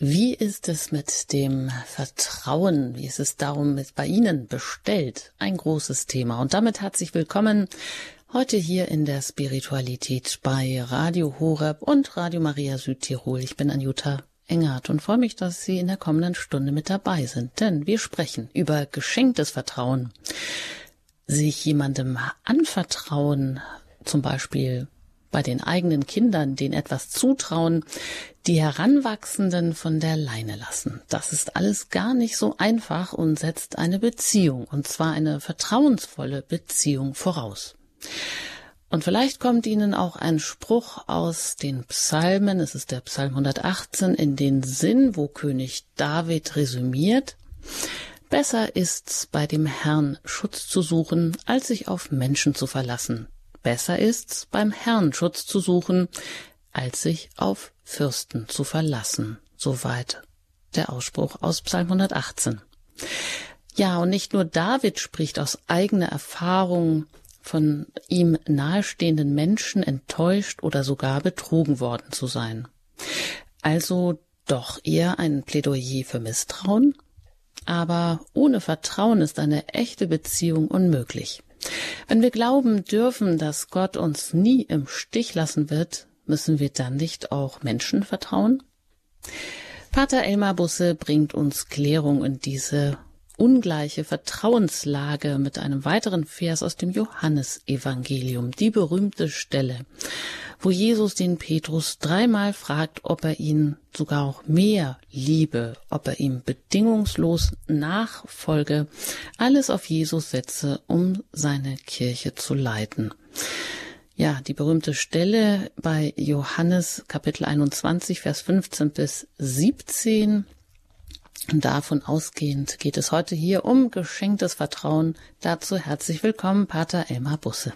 Wie ist es mit dem Vertrauen? Wie ist es darum mit bei Ihnen bestellt? Ein großes Thema. Und damit herzlich willkommen heute hier in der Spiritualität bei Radio Horeb und Radio Maria Südtirol. Ich bin Anjuta Engert und freue mich, dass Sie in der kommenden Stunde mit dabei sind. Denn wir sprechen über geschenktes Vertrauen. Sich jemandem anvertrauen, zum Beispiel bei den eigenen Kindern, denen etwas zutrauen, die Heranwachsenden von der Leine lassen. Das ist alles gar nicht so einfach und setzt eine Beziehung, und zwar eine vertrauensvolle Beziehung voraus. Und vielleicht kommt Ihnen auch ein Spruch aus den Psalmen, es ist der Psalm 118, in den Sinn, wo König David resümiert, Besser ist's, bei dem Herrn Schutz zu suchen, als sich auf Menschen zu verlassen. Besser ist's, beim Herrn Schutz zu suchen, als sich auf Fürsten zu verlassen. Soweit der Ausspruch aus Psalm 118. Ja, und nicht nur David spricht aus eigener Erfahrung von ihm nahestehenden Menschen enttäuscht oder sogar betrogen worden zu sein. Also doch eher ein Plädoyer für Misstrauen? Aber ohne Vertrauen ist eine echte Beziehung unmöglich. Wenn wir glauben dürfen, dass Gott uns nie im Stich lassen wird, müssen wir dann nicht auch Menschen vertrauen? Pater Elmar Busse bringt uns Klärung in diese ungleiche Vertrauenslage mit einem weiteren Vers aus dem Johannesevangelium, die berühmte Stelle, wo Jesus den Petrus dreimal fragt, ob er ihn sogar auch mehr liebe, ob er ihm bedingungslos nachfolge, alles auf Jesus setze, um seine Kirche zu leiten. Ja, die berühmte Stelle bei Johannes Kapitel 21, Vers 15 bis 17. Und davon ausgehend geht es heute hier um geschenktes Vertrauen. Dazu herzlich willkommen, Pater Elmar Busse.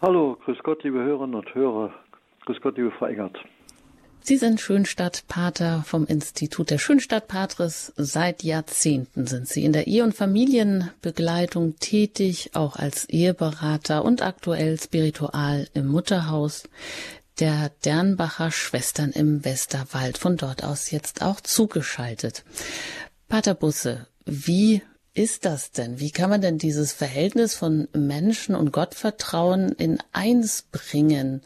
Hallo, grüß Gott, liebe Hörerinnen und Hörer. Grüß Gott, liebe Frau Engert. Sie sind Schönstadtpater vom Institut der Schönstadtpatres. Seit Jahrzehnten sind Sie in der Ehe- und Familienbegleitung tätig, auch als Eheberater und aktuell spiritual im Mutterhaus der Dernbacher Schwestern im Westerwald. Von dort aus jetzt auch zugeschaltet. Pater Busse, wie ist das denn? Wie kann man denn dieses Verhältnis von Menschen und Gottvertrauen in eins bringen?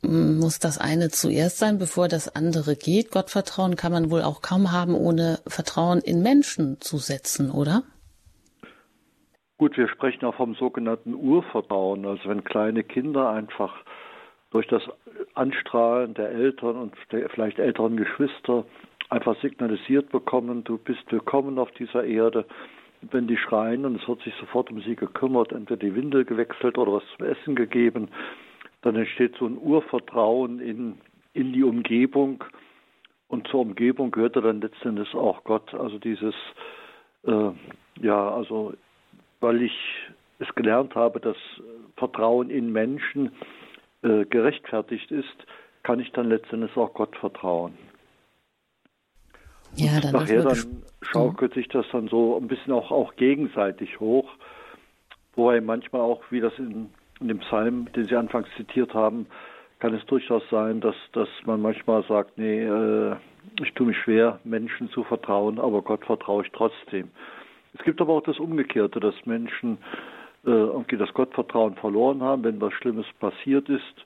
Muss das eine zuerst sein, bevor das andere geht? Gottvertrauen kann man wohl auch kaum haben, ohne Vertrauen in Menschen zu setzen, oder? Gut, wir sprechen auch vom sogenannten Urvertrauen. Also wenn kleine Kinder einfach durch das Anstrahlen der Eltern und der vielleicht älteren Geschwister einfach signalisiert bekommen, du bist willkommen auf dieser Erde, wenn die schreien und es wird sich sofort um sie gekümmert, entweder die Windel gewechselt oder was zum Essen gegeben, dann entsteht so ein Urvertrauen in, in die Umgebung und zur Umgebung gehörte dann letztendlich auch Gott. Also dieses, äh, ja, also weil ich es gelernt habe, dass Vertrauen in Menschen äh, gerechtfertigt ist, kann ich dann letztendlich auch Gott vertrauen. Ja, dann nachher dann schaukelt sich das dann so ein bisschen auch, auch gegenseitig hoch, wobei manchmal auch, wie das in, in dem Psalm, den Sie anfangs zitiert haben, kann es durchaus sein, dass, dass man manchmal sagt, nee, äh, ich tue mich schwer, Menschen zu vertrauen, aber Gott vertraue ich trotzdem. Es gibt aber auch das Umgekehrte, dass Menschen äh, irgendwie das Gottvertrauen verloren haben, wenn was Schlimmes passiert ist.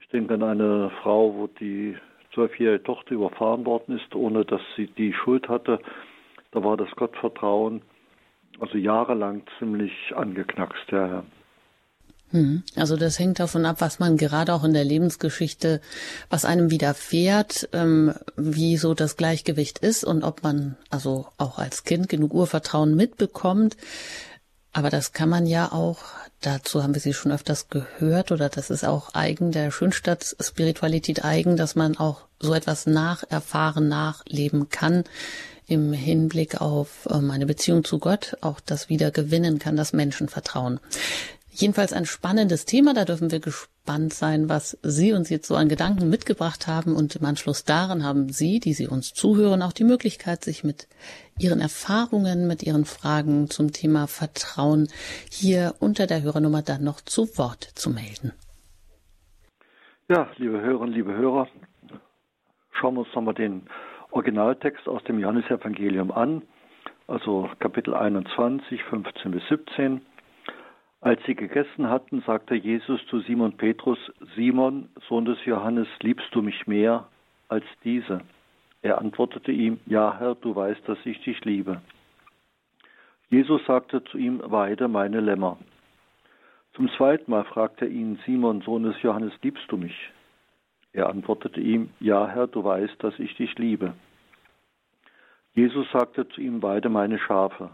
Ich denke an eine Frau, wo die zwölfjährige Tochter überfahren worden ist, ohne dass sie die Schuld hatte. Da war das Gottvertrauen also jahrelang ziemlich angeknackst, ja. Hm. Also das hängt davon ab, was man gerade auch in der Lebensgeschichte, was einem widerfährt, ähm, wie so das Gleichgewicht ist und ob man also auch als Kind genug Urvertrauen mitbekommt. Aber das kann man ja auch, dazu haben wir sie schon öfters gehört, oder das ist auch eigen der Schönstadt-Spiritualität eigen, dass man auch so etwas nacherfahren, nachleben kann im Hinblick auf ähm, eine Beziehung zu Gott, auch das wieder gewinnen kann, das Menschenvertrauen. Jedenfalls ein spannendes Thema, da dürfen wir gespannt sein, was Sie uns jetzt so an Gedanken mitgebracht haben und im Anschluss daran haben Sie, die Sie uns zuhören, auch die Möglichkeit, sich mit Ihren Erfahrungen, mit Ihren Fragen zum Thema Vertrauen hier unter der Hörernummer dann noch zu Wort zu melden. Ja, liebe Hörerinnen, liebe Hörer, schauen wir uns nochmal den Originaltext aus dem Johannesevangelium an, also Kapitel 21, 15 bis 17. Als sie gegessen hatten, sagte Jesus zu Simon Petrus, Simon, Sohn des Johannes, liebst du mich mehr als diese? Er antwortete ihm, Ja, Herr, du weißt, dass ich dich liebe. Jesus sagte zu ihm, Weide meine Lämmer. Zum zweiten Mal fragte er ihn, Simon, Sohn des Johannes, liebst du mich? Er antwortete ihm, Ja, Herr, du weißt, dass ich dich liebe. Jesus sagte zu ihm, Weide meine Schafe.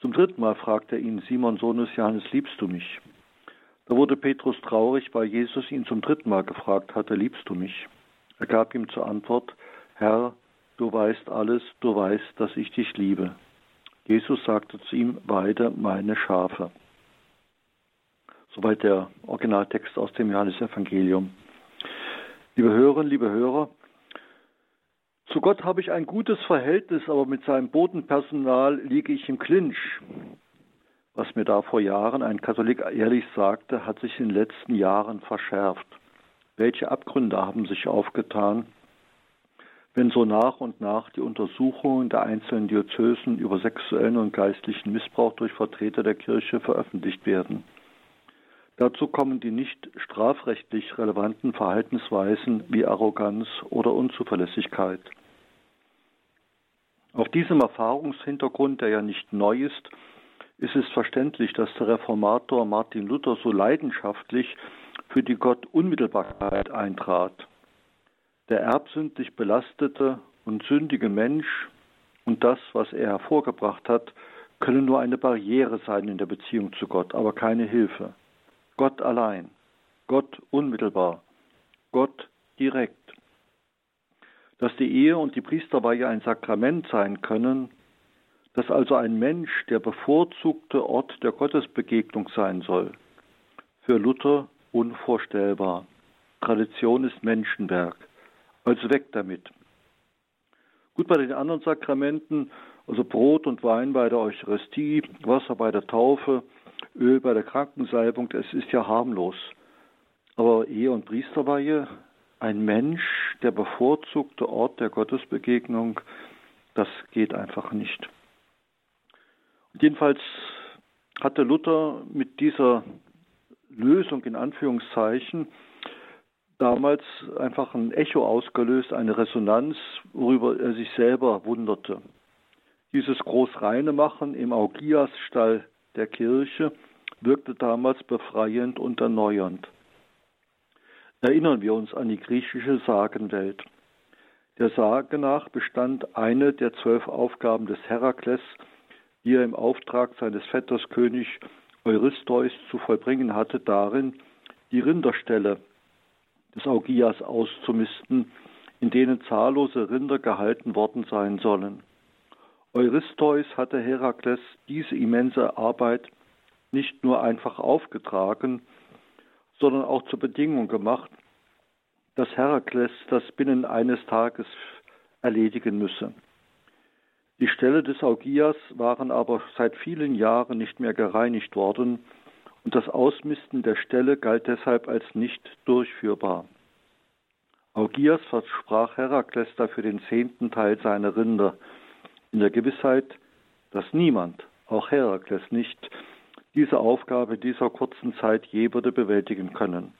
Zum dritten Mal fragte er ihn, Simon, Sohn des Johannes, liebst du mich? Da wurde Petrus traurig, weil Jesus ihn zum dritten Mal gefragt hatte, liebst du mich? Er gab ihm zur Antwort, Herr, du weißt alles, du weißt, dass ich dich liebe. Jesus sagte zu ihm, weide meine Schafe. Soweit der Originaltext aus dem Johannesevangelium. Liebe Hörerinnen, liebe Hörer, zu Gott habe ich ein gutes Verhältnis, aber mit seinem Bodenpersonal liege ich im Clinch. Was mir da vor Jahren ein Katholik ehrlich sagte, hat sich in den letzten Jahren verschärft. Welche Abgründe haben sich aufgetan, wenn so nach und nach die Untersuchungen der einzelnen Diözesen über sexuellen und geistlichen Missbrauch durch Vertreter der Kirche veröffentlicht werden? Dazu kommen die nicht strafrechtlich relevanten Verhaltensweisen wie Arroganz oder Unzuverlässigkeit. Auf diesem Erfahrungshintergrund, der ja nicht neu ist, ist es verständlich, dass der Reformator Martin Luther so leidenschaftlich für die Gottunmittelbarkeit eintrat. Der erbsündlich belastete und sündige Mensch und das, was er hervorgebracht hat, können nur eine Barriere sein in der Beziehung zu Gott, aber keine Hilfe. Gott allein, Gott unmittelbar, Gott direkt. Dass die Ehe und die Priesterweihe ein Sakrament sein können, dass also ein Mensch der bevorzugte Ort der Gottesbegegnung sein soll. Für Luther unvorstellbar. Tradition ist Menschenwerk. Also weg damit. Gut, bei den anderen Sakramenten, also Brot und Wein bei der Eucharistie, Wasser bei der Taufe, Öl bei der Krankensalbung, das ist ja harmlos. Aber Ehe und Priesterweihe, ein Mensch, der bevorzugte Ort der Gottesbegegnung, das geht einfach nicht. Und jedenfalls hatte Luther mit dieser Lösung in Anführungszeichen damals einfach ein Echo ausgelöst, eine Resonanz, worüber er sich selber wunderte. Dieses großreine Machen im Augiasstall der Kirche wirkte damals befreiend und erneuernd. Erinnern wir uns an die griechische Sagenwelt. Der Sage nach bestand eine der zwölf Aufgaben des Herakles, die er im Auftrag seines Vetters König Eurystheus zu vollbringen hatte, darin, die Rinderställe des Augias auszumisten, in denen zahllose Rinder gehalten worden sein sollen. Eurystheus hatte Herakles diese immense Arbeit nicht nur einfach aufgetragen, sondern auch zur Bedingung gemacht, dass Herakles das binnen eines Tages erledigen müsse. Die Ställe des Augias waren aber seit vielen Jahren nicht mehr gereinigt worden und das Ausmisten der Ställe galt deshalb als nicht durchführbar. Augias versprach Herakles dafür den zehnten Teil seiner Rinder, in der Gewissheit, dass niemand, auch Herakles nicht, diese Aufgabe dieser kurzen Zeit je würde bewältigen können.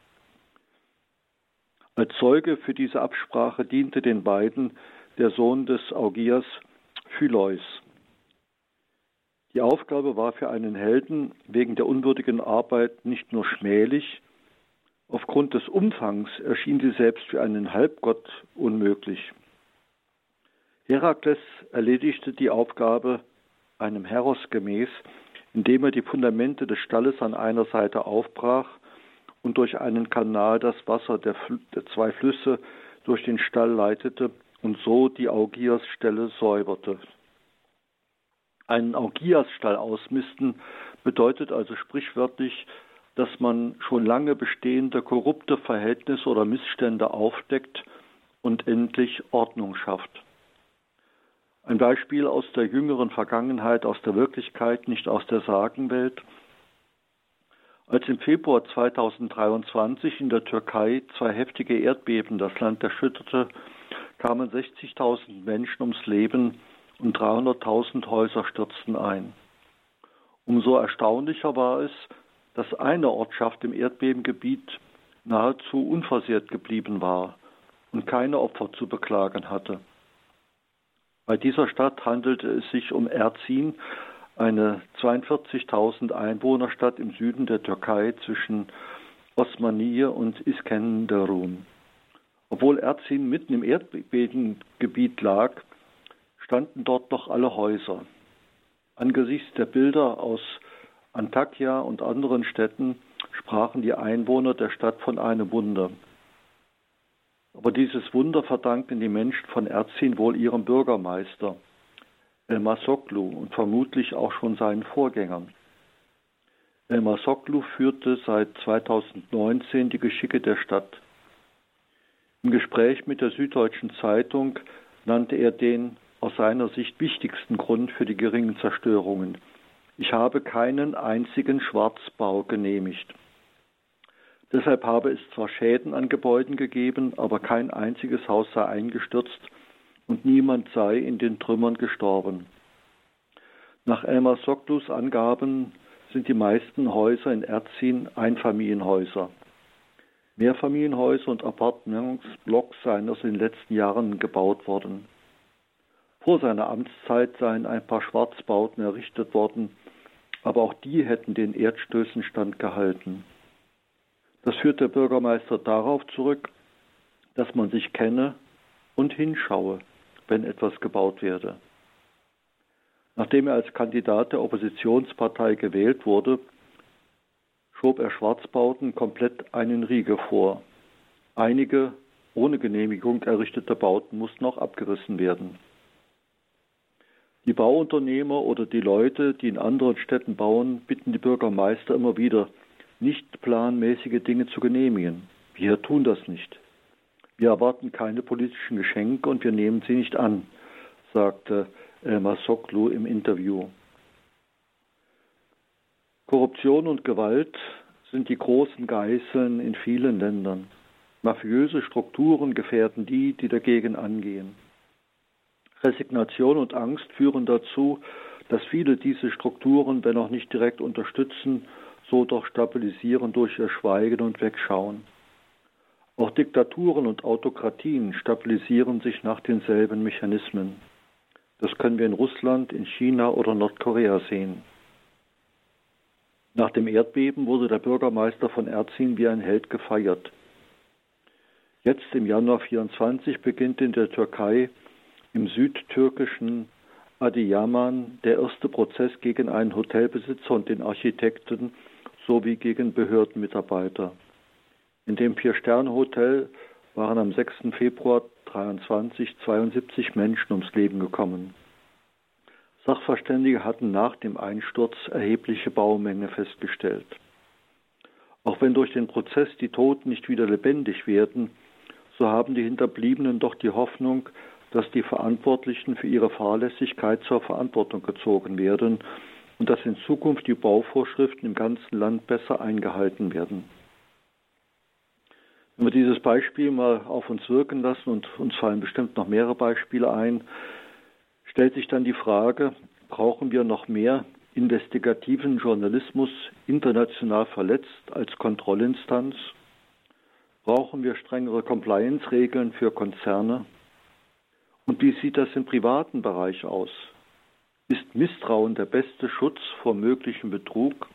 Als Zeuge für diese Absprache diente den beiden der Sohn des Augias, Phyleus. Die Aufgabe war für einen Helden wegen der unwürdigen Arbeit nicht nur schmählich, aufgrund des Umfangs erschien sie selbst für einen Halbgott unmöglich. Herakles erledigte die Aufgabe einem Heros gemäß, indem er die Fundamente des Stalles an einer Seite aufbrach und durch einen Kanal das Wasser der, der zwei Flüsse durch den Stall leitete und so die Augiasstelle säuberte. Einen Augiasstall ausmisten bedeutet also sprichwörtlich, dass man schon lange bestehende korrupte Verhältnisse oder Missstände aufdeckt und endlich Ordnung schafft. Ein Beispiel aus der jüngeren Vergangenheit, aus der Wirklichkeit, nicht aus der Sagenwelt. Als im Februar 2023 in der Türkei zwei heftige Erdbeben das Land erschütterte, kamen 60.000 Menschen ums Leben und 300.000 Häuser stürzten ein. Umso erstaunlicher war es, dass eine Ortschaft im Erdbebengebiet nahezu unversehrt geblieben war und keine Opfer zu beklagen hatte. Bei dieser Stadt handelte es sich um Erzin, eine 42.000 Einwohnerstadt im Süden der Türkei zwischen Osmaniye und Iskenderun. Obwohl Erzin mitten im Erdbebengebiet lag, standen dort noch alle Häuser. Angesichts der Bilder aus Antakya und anderen Städten sprachen die Einwohner der Stadt von einem Wunder. Aber dieses Wunder verdanken die Menschen von Erzin wohl ihrem Bürgermeister, Elmar Soklu, und vermutlich auch schon seinen Vorgängern. Elmar Soklu führte seit 2019 die Geschicke der Stadt. Im Gespräch mit der Süddeutschen Zeitung nannte er den aus seiner Sicht wichtigsten Grund für die geringen Zerstörungen. Ich habe keinen einzigen Schwarzbau genehmigt. Deshalb habe es zwar Schäden an Gebäuden gegeben, aber kein einziges Haus sei eingestürzt und niemand sei in den Trümmern gestorben. Nach Elmar Soklus Angaben sind die meisten Häuser in Erzin Einfamilienhäuser. Mehrfamilienhäuser und Appartementsblocks seien aus den letzten Jahren gebaut worden. Vor seiner Amtszeit seien ein paar Schwarzbauten errichtet worden, aber auch die hätten den Erdstößen standgehalten. Das führt der Bürgermeister darauf zurück, dass man sich kenne und hinschaue, wenn etwas gebaut werde. Nachdem er als Kandidat der Oppositionspartei gewählt wurde, schob er Schwarzbauten komplett einen Riegel vor. Einige ohne Genehmigung errichtete Bauten mussten auch abgerissen werden. Die Bauunternehmer oder die Leute, die in anderen Städten bauen, bitten die Bürgermeister immer wieder, nicht planmäßige Dinge zu genehmigen. Wir tun das nicht. Wir erwarten keine politischen Geschenke und wir nehmen sie nicht an, sagte Elmar Soklu im Interview. Korruption und Gewalt sind die großen Geißeln in vielen Ländern. Mafiöse Strukturen gefährden die, die dagegen angehen. Resignation und Angst führen dazu, dass viele diese Strukturen, wenn auch nicht direkt unterstützen, so doch stabilisieren durch ihr Schweigen und Wegschauen. Auch Diktaturen und Autokratien stabilisieren sich nach denselben Mechanismen. Das können wir in Russland, in China oder Nordkorea sehen. Nach dem Erdbeben wurde der Bürgermeister von Erzin wie ein Held gefeiert. Jetzt im Januar 24 beginnt in der Türkei im südtürkischen Adiyaman der erste Prozess gegen einen Hotelbesitzer und den Architekten sowie gegen Behördenmitarbeiter. In dem Vier-Sterne-Hotel waren am 6. Februar 23 72 Menschen ums Leben gekommen. Sachverständige hatten nach dem Einsturz erhebliche Baumenge festgestellt. Auch wenn durch den Prozess die Toten nicht wieder lebendig werden, so haben die Hinterbliebenen doch die Hoffnung, dass die Verantwortlichen für ihre Fahrlässigkeit zur Verantwortung gezogen werden und dass in Zukunft die Bauvorschriften im ganzen Land besser eingehalten werden. Wenn wir dieses Beispiel mal auf uns wirken lassen und uns fallen bestimmt noch mehrere Beispiele ein, stellt sich dann die Frage, brauchen wir noch mehr investigativen Journalismus international verletzt als Kontrollinstanz? Brauchen wir strengere Compliance-Regeln für Konzerne? Und wie sieht das im privaten Bereich aus? Ist Misstrauen der beste Schutz vor möglichem Betrug?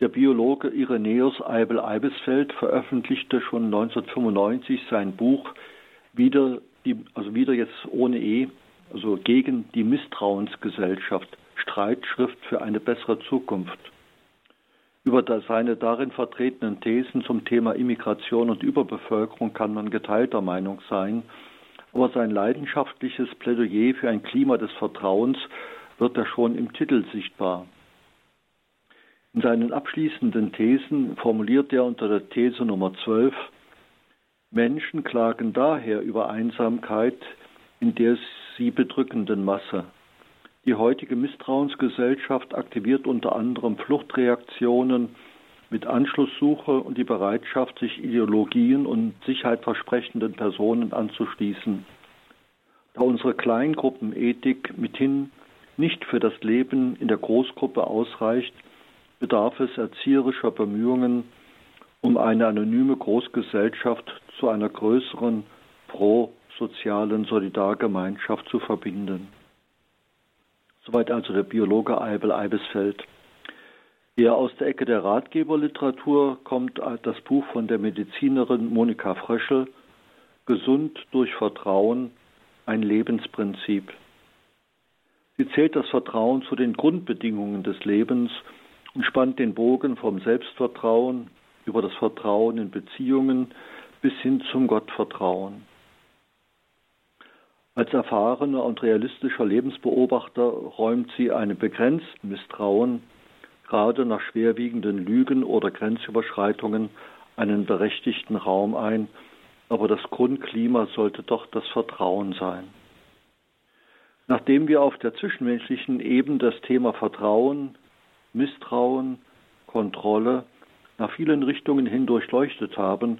Der Biologe Irenäus Eibel-Eibesfeld veröffentlichte schon 1995 sein Buch Wieder, die, also wieder jetzt ohne E, also gegen die Misstrauensgesellschaft, Streitschrift für eine bessere Zukunft. Über seine darin vertretenen Thesen zum Thema Immigration und Überbevölkerung kann man geteilter Meinung sein aber sein leidenschaftliches Plädoyer für ein Klima des Vertrauens wird da schon im Titel sichtbar. In seinen abschließenden Thesen formuliert er unter der These Nummer 12, Menschen klagen daher über Einsamkeit in der sie bedrückenden Masse. Die heutige Misstrauensgesellschaft aktiviert unter anderem Fluchtreaktionen, mit Anschlusssuche und die Bereitschaft, sich Ideologien und sicherheitversprechenden Personen anzuschließen. Da unsere Kleingruppenethik mithin nicht für das Leben in der Großgruppe ausreicht, bedarf es erzieherischer Bemühungen, um eine anonyme Großgesellschaft zu einer größeren pro-sozialen Solidargemeinschaft zu verbinden. Soweit also der Biologe Eibel Eibesfeld. Eher aus der Ecke der Ratgeberliteratur kommt das Buch von der Medizinerin Monika Fröschel, Gesund durch Vertrauen, ein Lebensprinzip. Sie zählt das Vertrauen zu den Grundbedingungen des Lebens und spannt den Bogen vom Selbstvertrauen über das Vertrauen in Beziehungen bis hin zum Gottvertrauen. Als erfahrener und realistischer Lebensbeobachter räumt sie einem begrenzten Misstrauen gerade nach schwerwiegenden Lügen oder Grenzüberschreitungen einen berechtigten Raum ein, aber das Grundklima sollte doch das Vertrauen sein. Nachdem wir auf der zwischenmenschlichen Ebene das Thema Vertrauen, Misstrauen, Kontrolle nach vielen Richtungen hin durchleuchtet haben,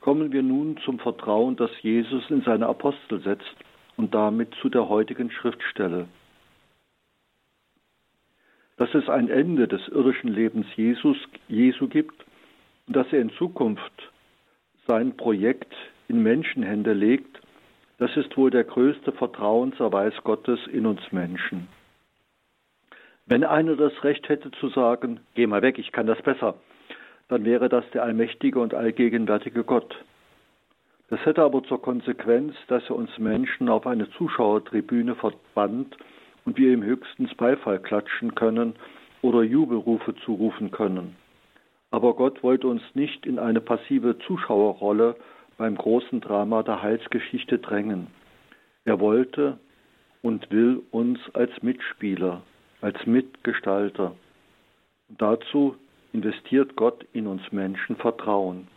kommen wir nun zum Vertrauen, das Jesus in seine Apostel setzt und damit zu der heutigen Schriftstelle dass es ein Ende des irdischen Lebens Jesus, Jesu gibt und dass er in Zukunft sein Projekt in Menschenhände legt, das ist wohl der größte Vertrauenserweis Gottes in uns Menschen. Wenn einer das Recht hätte zu sagen, geh mal weg, ich kann das besser, dann wäre das der allmächtige und allgegenwärtige Gott. Das hätte aber zur Konsequenz, dass er uns Menschen auf eine Zuschauertribüne verbannt und wir ihm höchstens Beifall klatschen können oder Jubelrufe zurufen können. Aber Gott wollte uns nicht in eine passive Zuschauerrolle beim großen Drama der Heilsgeschichte drängen. Er wollte und will uns als Mitspieler, als Mitgestalter. Und dazu investiert Gott in uns Menschen Vertrauen.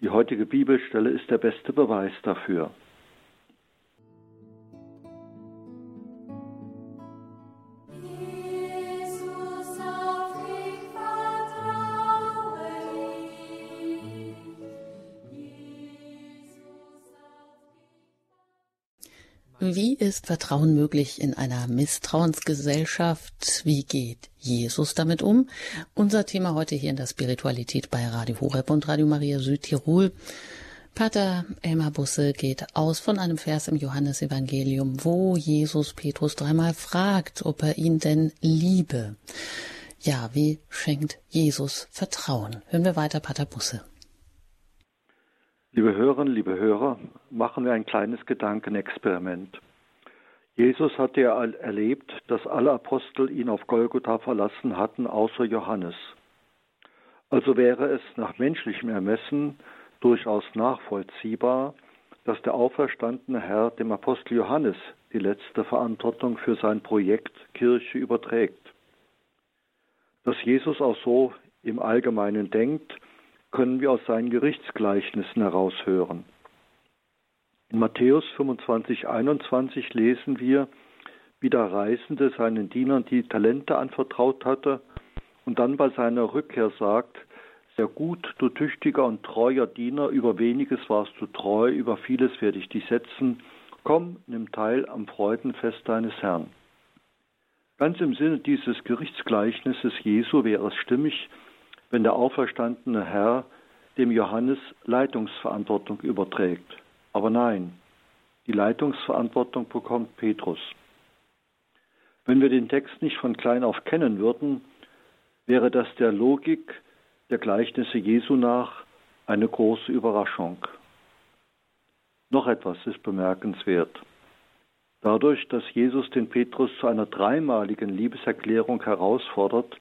Die heutige Bibelstelle ist der beste Beweis dafür. Wie ist Vertrauen möglich in einer Misstrauensgesellschaft? Wie geht Jesus damit um? Unser Thema heute hier in der Spiritualität bei Radio Horeb und Radio Maria Südtirol. Pater Elmar Busse geht aus von einem Vers im Johannesevangelium, wo Jesus Petrus dreimal fragt, ob er ihn denn liebe. Ja, wie schenkt Jesus Vertrauen? Hören wir weiter, Pater Busse. Liebe Hörerinnen, liebe Hörer, machen wir ein kleines Gedankenexperiment. Jesus hatte ja erlebt, dass alle Apostel ihn auf Golgotha verlassen hatten, außer Johannes. Also wäre es nach menschlichem Ermessen durchaus nachvollziehbar, dass der auferstandene Herr dem Apostel Johannes die letzte Verantwortung für sein Projekt Kirche überträgt. Dass Jesus auch so im Allgemeinen denkt, können wir aus seinen Gerichtsgleichnissen heraushören. In Matthäus 25, 21 lesen wir, wie der Reisende seinen Dienern die Talente anvertraut hatte und dann bei seiner Rückkehr sagt, sehr gut, du tüchtiger und treuer Diener, über weniges warst du treu, über vieles werde ich dich setzen, komm, nimm teil am Freudenfest deines Herrn. Ganz im Sinne dieses Gerichtsgleichnisses Jesu wäre es stimmig, wenn der auferstandene Herr dem Johannes Leitungsverantwortung überträgt. Aber nein, die Leitungsverantwortung bekommt Petrus. Wenn wir den Text nicht von klein auf kennen würden, wäre das der Logik der Gleichnisse Jesu nach eine große Überraschung. Noch etwas ist bemerkenswert. Dadurch, dass Jesus den Petrus zu einer dreimaligen Liebeserklärung herausfordert,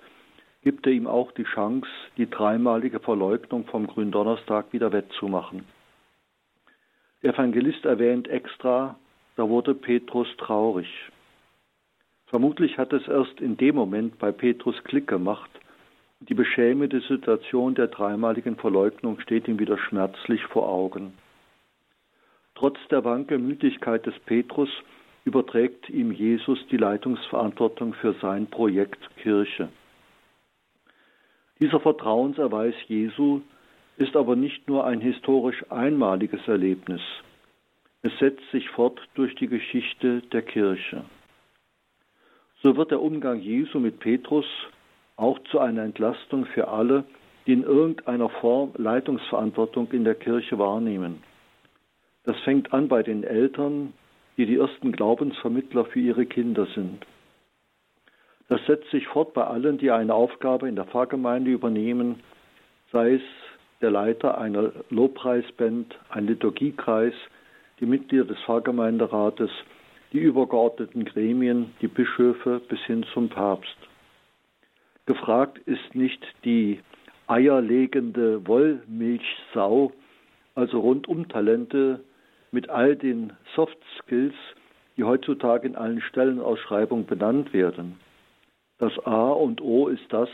gibt er ihm auch die Chance, die dreimalige Verleugnung vom Gründonnerstag wieder wettzumachen. Der Evangelist erwähnt extra, da wurde Petrus traurig. Vermutlich hat es erst in dem Moment bei Petrus Klick gemacht. Die beschämende Situation der dreimaligen Verleugnung steht ihm wieder schmerzlich vor Augen. Trotz der Wankelmütigkeit des Petrus überträgt ihm Jesus die Leitungsverantwortung für sein Projekt Kirche. Dieser Vertrauenserweis Jesu ist aber nicht nur ein historisch einmaliges Erlebnis. Es setzt sich fort durch die Geschichte der Kirche. So wird der Umgang Jesu mit Petrus auch zu einer Entlastung für alle, die in irgendeiner Form Leitungsverantwortung in der Kirche wahrnehmen. Das fängt an bei den Eltern, die die ersten Glaubensvermittler für ihre Kinder sind. Das setzt sich fort bei allen, die eine Aufgabe in der Pfarrgemeinde übernehmen, sei es der Leiter einer Lobpreisband, ein Liturgiekreis, die Mitglieder des Pfarrgemeinderates, die übergeordneten Gremien, die Bischöfe bis hin zum Papst. Gefragt ist nicht die eierlegende Wollmilchsau, also Rundum-Talente mit all den Soft Skills, die heutzutage in allen Stellenausschreibungen benannt werden. Das A und O ist das,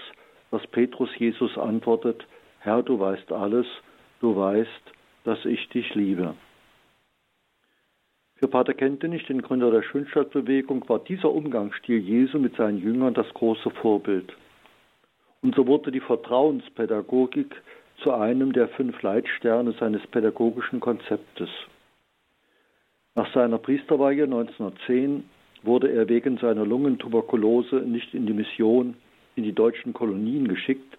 was Petrus Jesus antwortet, Herr, du weißt alles, du weißt, dass ich dich liebe. Für Pater Kentenich, den Gründer der Schönstadtbewegung, war dieser Umgangsstil Jesu mit seinen Jüngern das große Vorbild. Und so wurde die Vertrauenspädagogik zu einem der fünf Leitsterne seines pädagogischen Konzeptes. Nach seiner Priesterweihe 1910 wurde er wegen seiner Lungentuberkulose nicht in die Mission in die deutschen Kolonien geschickt,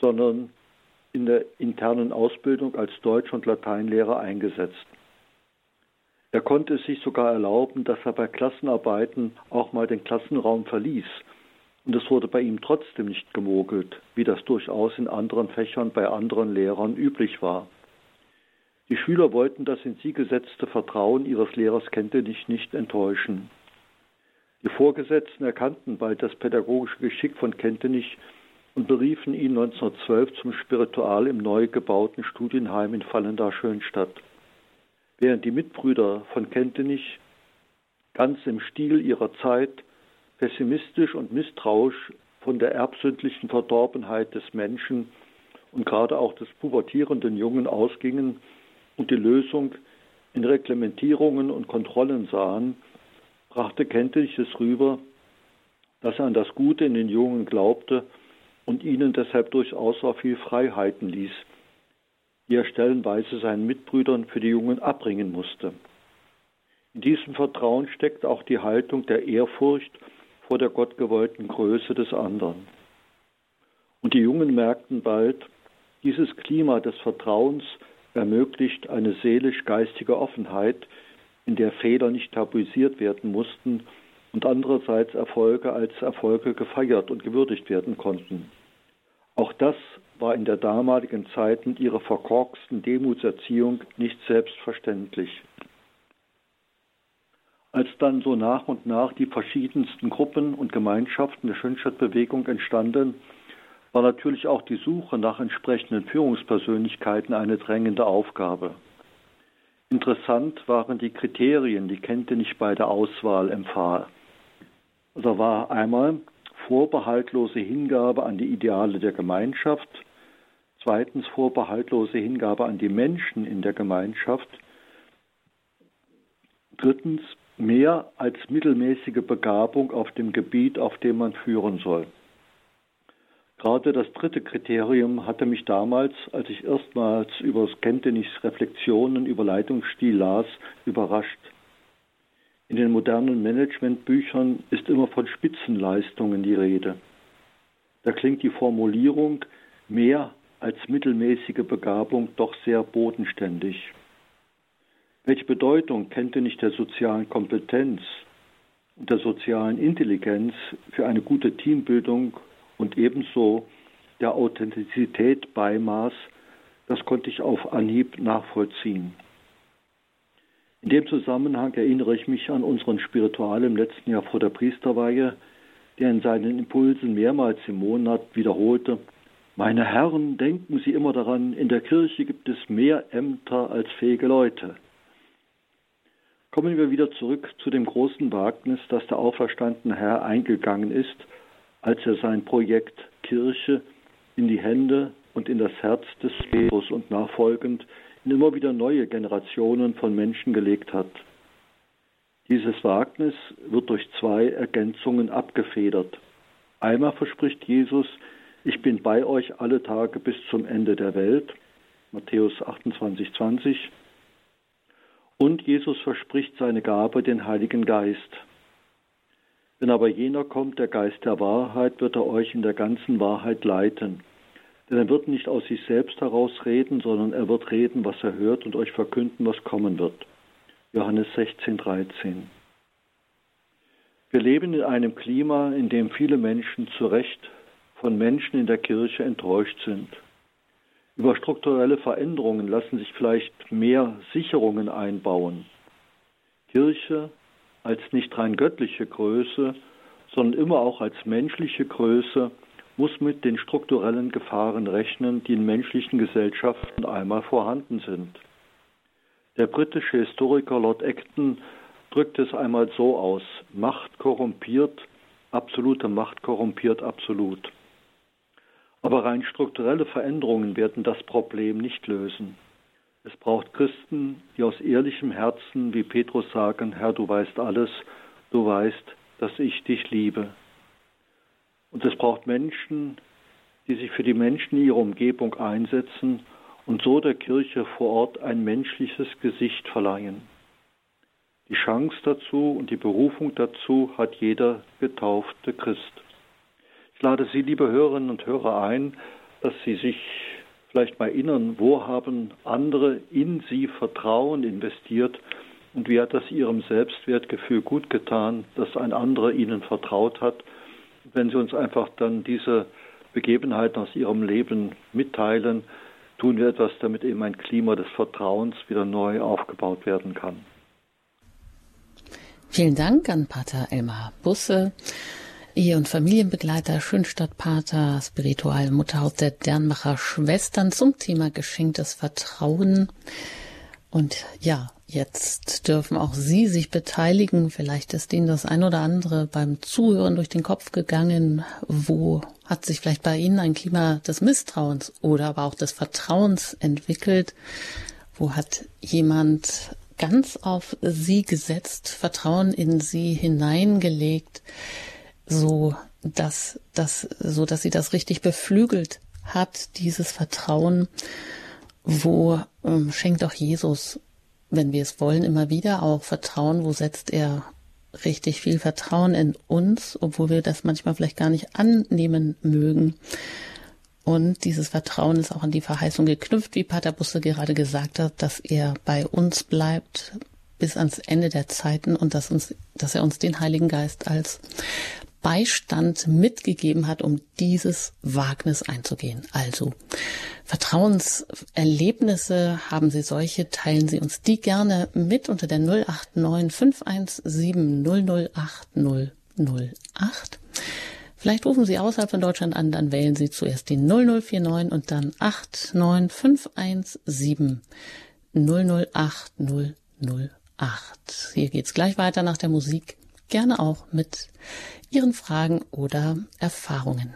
sondern in der internen Ausbildung als Deutsch- und Lateinlehrer eingesetzt. Er konnte es sich sogar erlauben, dass er bei Klassenarbeiten auch mal den Klassenraum verließ. Und es wurde bei ihm trotzdem nicht gemogelt, wie das durchaus in anderen Fächern bei anderen Lehrern üblich war. Die Schüler wollten das in sie gesetzte Vertrauen ihres Lehrers Kentenich nicht enttäuschen. Die Vorgesetzten erkannten bald das pädagogische Geschick von Kentenich und beriefen ihn 1912 zum Spiritual im neu gebauten Studienheim in Vallendar-Schönstadt. Während die Mitbrüder von Kentenich ganz im Stil ihrer Zeit pessimistisch und misstrauisch von der erbsündlichen Verdorbenheit des Menschen und gerade auch des pubertierenden Jungen ausgingen und die Lösung in Reglementierungen und Kontrollen sahen, brachte Kentenich es rüber, dass er an das Gute in den Jungen glaubte und ihnen deshalb durchaus auch viel Freiheiten ließ, die er stellenweise seinen Mitbrüdern für die Jungen abbringen musste. In diesem Vertrauen steckt auch die Haltung der Ehrfurcht vor der gottgewollten Größe des anderen. Und die Jungen merkten bald, dieses Klima des Vertrauens ermöglicht eine seelisch-geistige Offenheit, in der Fehler nicht tabuisiert werden mussten und andererseits Erfolge als Erfolge gefeiert und gewürdigt werden konnten. Auch das war in der damaligen Zeit mit ihrer verkorksten Demutserziehung nicht selbstverständlich. Als dann so nach und nach die verschiedensten Gruppen und Gemeinschaften der Schönstadtbewegung entstanden, war natürlich auch die Suche nach entsprechenden Führungspersönlichkeiten eine drängende Aufgabe. Interessant waren die Kriterien, die Kente nicht bei der Auswahl empfahl. Da war einmal vorbehaltlose Hingabe an die Ideale der Gemeinschaft, zweitens vorbehaltlose Hingabe an die Menschen in der Gemeinschaft, drittens mehr als mittelmäßige Begabung auf dem Gebiet, auf dem man führen soll. Gerade das dritte Kriterium hatte mich damals, als ich erstmals über Skentenichs Reflexionen über Leitungsstil las, überrascht. In den modernen Managementbüchern ist immer von Spitzenleistungen die Rede. Da klingt die Formulierung mehr als mittelmäßige Begabung doch sehr bodenständig. Welche Bedeutung nicht der sozialen Kompetenz und der sozialen Intelligenz für eine gute Teambildung und ebenso der Authentizität beimaß, das konnte ich auf Anhieb nachvollziehen. In dem Zusammenhang erinnere ich mich an unseren Spiritual im letzten Jahr vor der Priesterweihe, der in seinen Impulsen mehrmals im Monat wiederholte, meine Herren, denken Sie immer daran, in der Kirche gibt es mehr Ämter als fähige Leute. Kommen wir wieder zurück zu dem großen Wagnis, das der auferstandene Herr eingegangen ist, als er sein Projekt Kirche in die Hände und in das Herz des Jesus und nachfolgend in immer wieder neue Generationen von Menschen gelegt hat. Dieses Wagnis wird durch zwei Ergänzungen abgefedert. Einmal verspricht Jesus, ich bin bei euch alle Tage bis zum Ende der Welt. Matthäus 28, 20. Und Jesus verspricht seine Gabe, den Heiligen Geist. Wenn aber jener kommt, der Geist der Wahrheit, wird er euch in der ganzen Wahrheit leiten. Denn er wird nicht aus sich selbst heraus reden, sondern er wird reden, was er hört und euch verkünden, was kommen wird. Johannes 16, 13. Wir leben in einem Klima, in dem viele Menschen zu Recht von Menschen in der Kirche enttäuscht sind. Über strukturelle Veränderungen lassen sich vielleicht mehr Sicherungen einbauen. Kirche als nicht rein göttliche Größe, sondern immer auch als menschliche Größe muss mit den strukturellen Gefahren rechnen, die in menschlichen Gesellschaften einmal vorhanden sind. Der britische Historiker Lord Acton drückt es einmal so aus, Macht korrumpiert, absolute Macht korrumpiert absolut. Aber rein strukturelle Veränderungen werden das Problem nicht lösen. Es braucht Christen, die aus ehrlichem Herzen, wie Petrus sagen, Herr, du weißt alles, du weißt, dass ich dich liebe. Und es braucht Menschen, die sich für die Menschen in ihrer Umgebung einsetzen und so der Kirche vor Ort ein menschliches Gesicht verleihen. Die Chance dazu und die Berufung dazu hat jeder getaufte Christ. Ich lade Sie, liebe Hörerinnen und Hörer, ein, dass Sie sich vielleicht mal erinnern, wo haben andere in Sie Vertrauen investiert und wie hat das Ihrem Selbstwertgefühl gut getan, dass ein anderer Ihnen vertraut hat. Wenn Sie uns einfach dann diese Begebenheiten aus Ihrem Leben mitteilen, tun wir etwas, damit eben ein Klima des Vertrauens wieder neu aufgebaut werden kann. Vielen Dank an Pater Elmar Busse. Ehe- und Familienbegleiter, Schönstadtpater, Spiritual Mutterhaus der Dernmacher Schwestern zum Thema geschenktes Vertrauen. Und ja, jetzt dürfen auch Sie sich beteiligen. Vielleicht ist Ihnen das ein oder andere beim Zuhören durch den Kopf gegangen. Wo hat sich vielleicht bei Ihnen ein Klima des Misstrauens oder aber auch des Vertrauens entwickelt? Wo hat jemand ganz auf Sie gesetzt, Vertrauen in Sie hineingelegt? So dass das, so dass sie das richtig beflügelt hat, dieses Vertrauen, wo ähm, schenkt auch Jesus, wenn wir es wollen, immer wieder auch Vertrauen, wo setzt er richtig viel Vertrauen in uns, obwohl wir das manchmal vielleicht gar nicht annehmen mögen. Und dieses Vertrauen ist auch an die Verheißung geknüpft, wie Pater Busse gerade gesagt hat, dass er bei uns bleibt bis ans Ende der Zeiten und dass uns, dass er uns den Heiligen Geist als Beistand mitgegeben hat, um dieses Wagnis einzugehen. Also Vertrauenserlebnisse, haben Sie solche, teilen Sie uns die gerne mit unter der 089 517 008 008. Vielleicht rufen Sie außerhalb von Deutschland an, dann wählen Sie zuerst die 0049 und dann 89517 008 008. Hier geht's gleich weiter nach der Musik gerne auch mit Ihren Fragen oder Erfahrungen.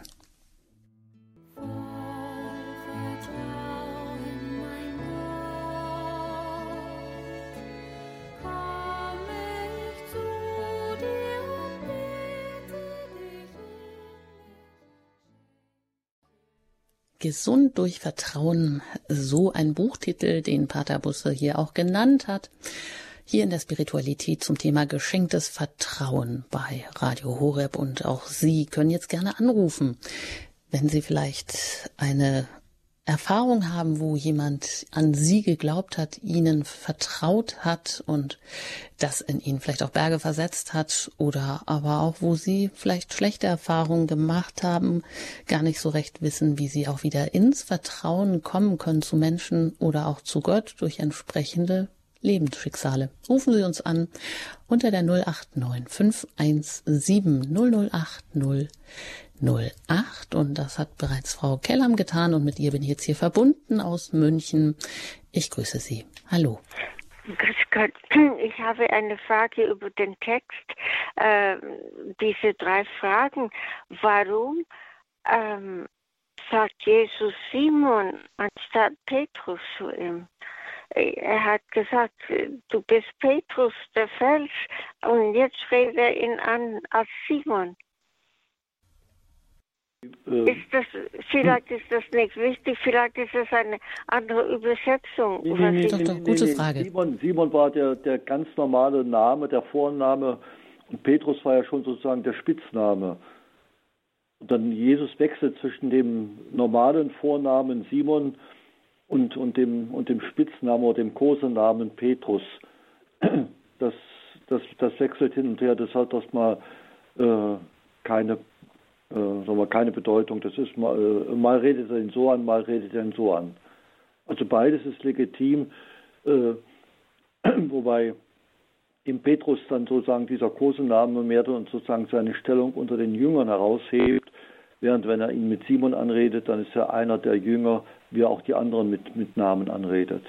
Gesund durch Vertrauen, so ein Buchtitel, den Pater Busse hier auch genannt hat hier in der Spiritualität zum Thema geschenktes Vertrauen bei Radio Horeb. Und auch Sie können jetzt gerne anrufen, wenn Sie vielleicht eine Erfahrung haben, wo jemand an Sie geglaubt hat, Ihnen vertraut hat und das in Ihnen vielleicht auch Berge versetzt hat oder aber auch, wo Sie vielleicht schlechte Erfahrungen gemacht haben, gar nicht so recht wissen, wie Sie auch wieder ins Vertrauen kommen können zu Menschen oder auch zu Gott durch entsprechende Lebensschicksale. Rufen Sie uns an unter der 089 517 008 008 und das hat bereits Frau Kellam getan und mit ihr bin ich jetzt hier verbunden aus München. Ich grüße Sie. Hallo. Grüß Gott. Ich habe eine Frage über den Text. Äh, diese drei Fragen. Warum ähm, sagt Jesus Simon anstatt Petrus zu ihm? Er hat gesagt, du bist Petrus, der Fels, und jetzt redet er ihn an als Simon. Äh, ist das, vielleicht ist das nicht wichtig, vielleicht ist das eine andere Übersetzung. Nee, nee, nee, nee, gute Frage. Simon, Simon war der, der ganz normale Name, der Vorname und Petrus war ja schon sozusagen der Spitzname. Und dann Jesus wechselt zwischen dem normalen Vornamen Simon und, und, dem, und dem Spitznamen oder dem Kosenamen Petrus. Das, das, das wechselt hin und her, das hat erstmal äh, keine, äh, sagen wir, keine Bedeutung. Das ist mal, äh, mal redet er ihn so an, mal redet er ihn so an. Also beides ist legitim, äh, wobei im Petrus dann sozusagen dieser Kosename mehr und sozusagen seine Stellung unter den Jüngern heraushebt, während wenn er ihn mit Simon anredet, dann ist er einer der Jünger, wie er auch die anderen mit, mit Namen anredet.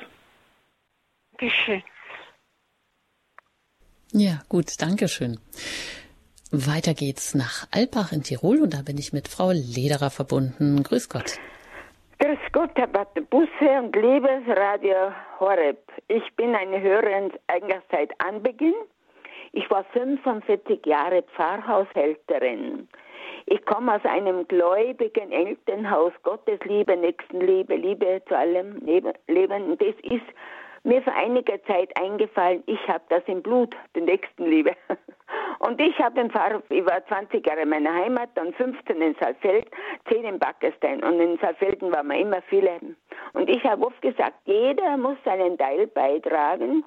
Schön. Ja, gut, danke schön. Weiter geht's nach Alpbach in Tirol und da bin ich mit Frau Lederer verbunden. Grüß Gott. Grüß Gott, Herr Pater Busse und liebes Radio Horeb. Ich bin eine Hörerin eigentlich seit Anbeginn. Ich war 45 Jahre Pfarrhaushälterin. Ich komme aus einem gläubigen Elternhaus, Gottesliebe, Nächstenliebe, Liebe zu allem Leben. Das ist mir vor einiger Zeit eingefallen, ich habe das im Blut, die Nächstenliebe. Und ich habe im Pfarrer, ich war 20 Jahre in meiner Heimat, dann 15 in Saalfeld, 10 in Backestein. Und in Saalfelden waren wir immer viele. Und ich habe oft gesagt, jeder muss seinen Teil beitragen.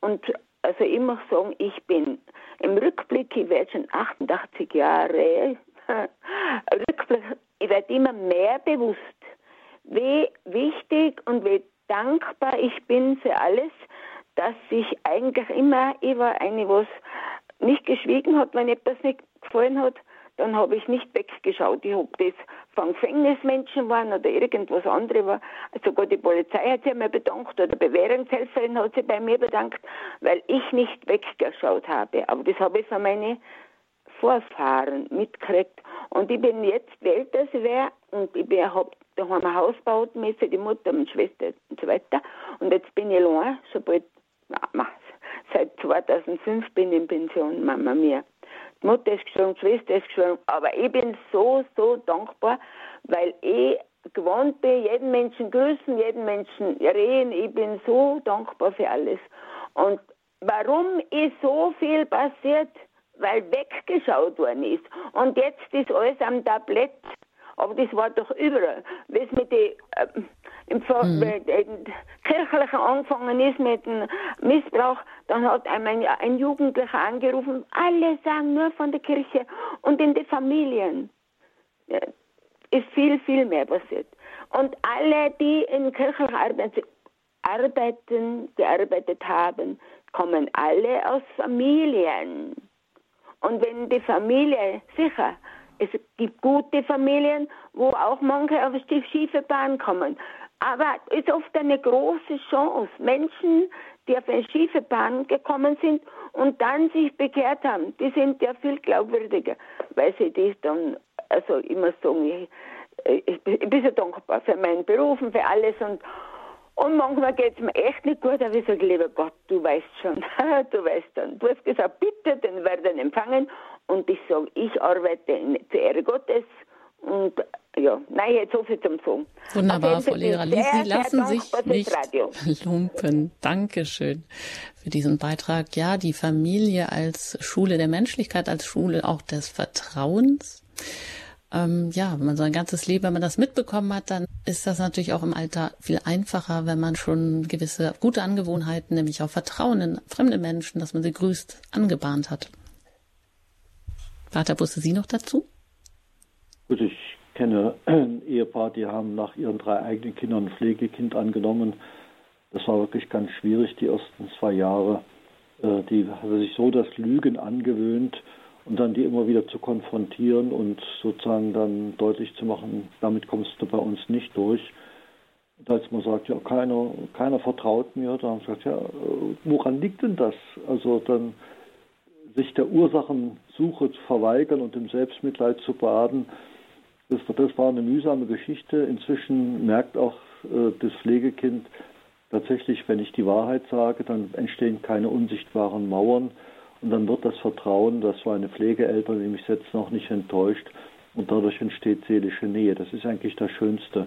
Und also immer sagen, ich bin im Rückblick, ich werde schon 88 Jahre, Rückblick, ich werde immer mehr bewusst, wie wichtig und wie dankbar ich bin für alles, dass ich eigentlich immer, ich war eine, was nicht geschwiegen hat, wenn etwas nicht gefallen hat, dann habe ich nicht weggeschaut. Ich habe das von Gefängnismenschen waren oder irgendwas anderes war. Sogar die Polizei hat sich einmal bedankt oder Bewährungshelferin hat sich bei mir bedankt, weil ich nicht weggeschaut habe. Aber das habe ich von meinen Vorfahren mitgekriegt. Und ich bin jetzt älter wäre und ich habe daheim ein Haus gebaut für die Mutter und Schwester und so weiter. Und jetzt bin ich allein, sobald, seit 2005 bin ich in Pension, Mama mir. Die Mutter ist gestorben, die Schwester ist gestorben, aber ich bin so, so dankbar, weil ich gewohnt bin, jeden Menschen grüßen, jeden Menschen reden. Ich bin so dankbar für alles. Und warum ist so viel passiert? Weil weggeschaut worden ist. Und jetzt ist alles am Tablett. Aber das war doch überall. Was mit den äh, mhm. kirchlichen angefangen ist mit dem Missbrauch, dann hat einmal ein Jugendlicher angerufen, alle sagen nur von der Kirche und in den Familien ja, ist viel, viel mehr passiert. Und alle, die in kirchlicher Arbeit arbeiten, gearbeitet haben, kommen alle aus Familien. Und wenn die Familie sicher es gibt gute Familien, wo auch manche auf die schiefe Bahn kommen. Aber es ist oft eine große Chance. Menschen, die auf eine schiefe Bahn gekommen sind und dann sich bekehrt haben, die sind ja viel glaubwürdiger, weil sie das dann, also immer sagen, ich, ich, bin so dankbar für meinen Beruf und für alles und und manchmal geht es mir echt nicht gut, aber ich sage, lieber Gott, du weißt schon, du weißt schon. Du hast gesagt, bitte, den werden empfangen. Und ich sage, ich arbeite in, zur Ehre Gottes. Und ja, nein, jetzt so viel zum Song. Wunderbar, Frau Lehrer. Sie lassen sich nicht lumpen. Dankeschön für diesen Beitrag. Ja, die Familie als Schule der Menschlichkeit, als Schule auch des Vertrauens ähm, ja, wenn man so ein ganzes Leben, wenn man das mitbekommen hat, dann ist das natürlich auch im Alter viel einfacher, wenn man schon gewisse gute Angewohnheiten, nämlich auch Vertrauen in fremde Menschen, dass man sie grüßt, angebahnt hat. Vater, wusste Sie noch dazu? Gut, ich kenne ein Ehepaar, die haben nach ihren drei eigenen Kindern ein Pflegekind angenommen. Das war wirklich ganz schwierig, die ersten zwei Jahre. Äh, die hatte sich so das Lügen angewöhnt, und dann die immer wieder zu konfrontieren und sozusagen dann deutlich zu machen, damit kommst du bei uns nicht durch. Und als man sagt, ja, keiner, keiner vertraut mir, dann haben sie gesagt, ja, woran liegt denn das? Also dann sich der Ursachensuche zu verweigern und im Selbstmitleid zu baden, das, das war eine mühsame Geschichte. Inzwischen merkt auch äh, das Pflegekind tatsächlich, wenn ich die Wahrheit sage, dann entstehen keine unsichtbaren Mauern, und dann wird das Vertrauen, das war eine Pflegeeltern, die mich jetzt noch nicht enttäuscht. und dadurch entsteht seelische Nähe. Das ist eigentlich das Schönste,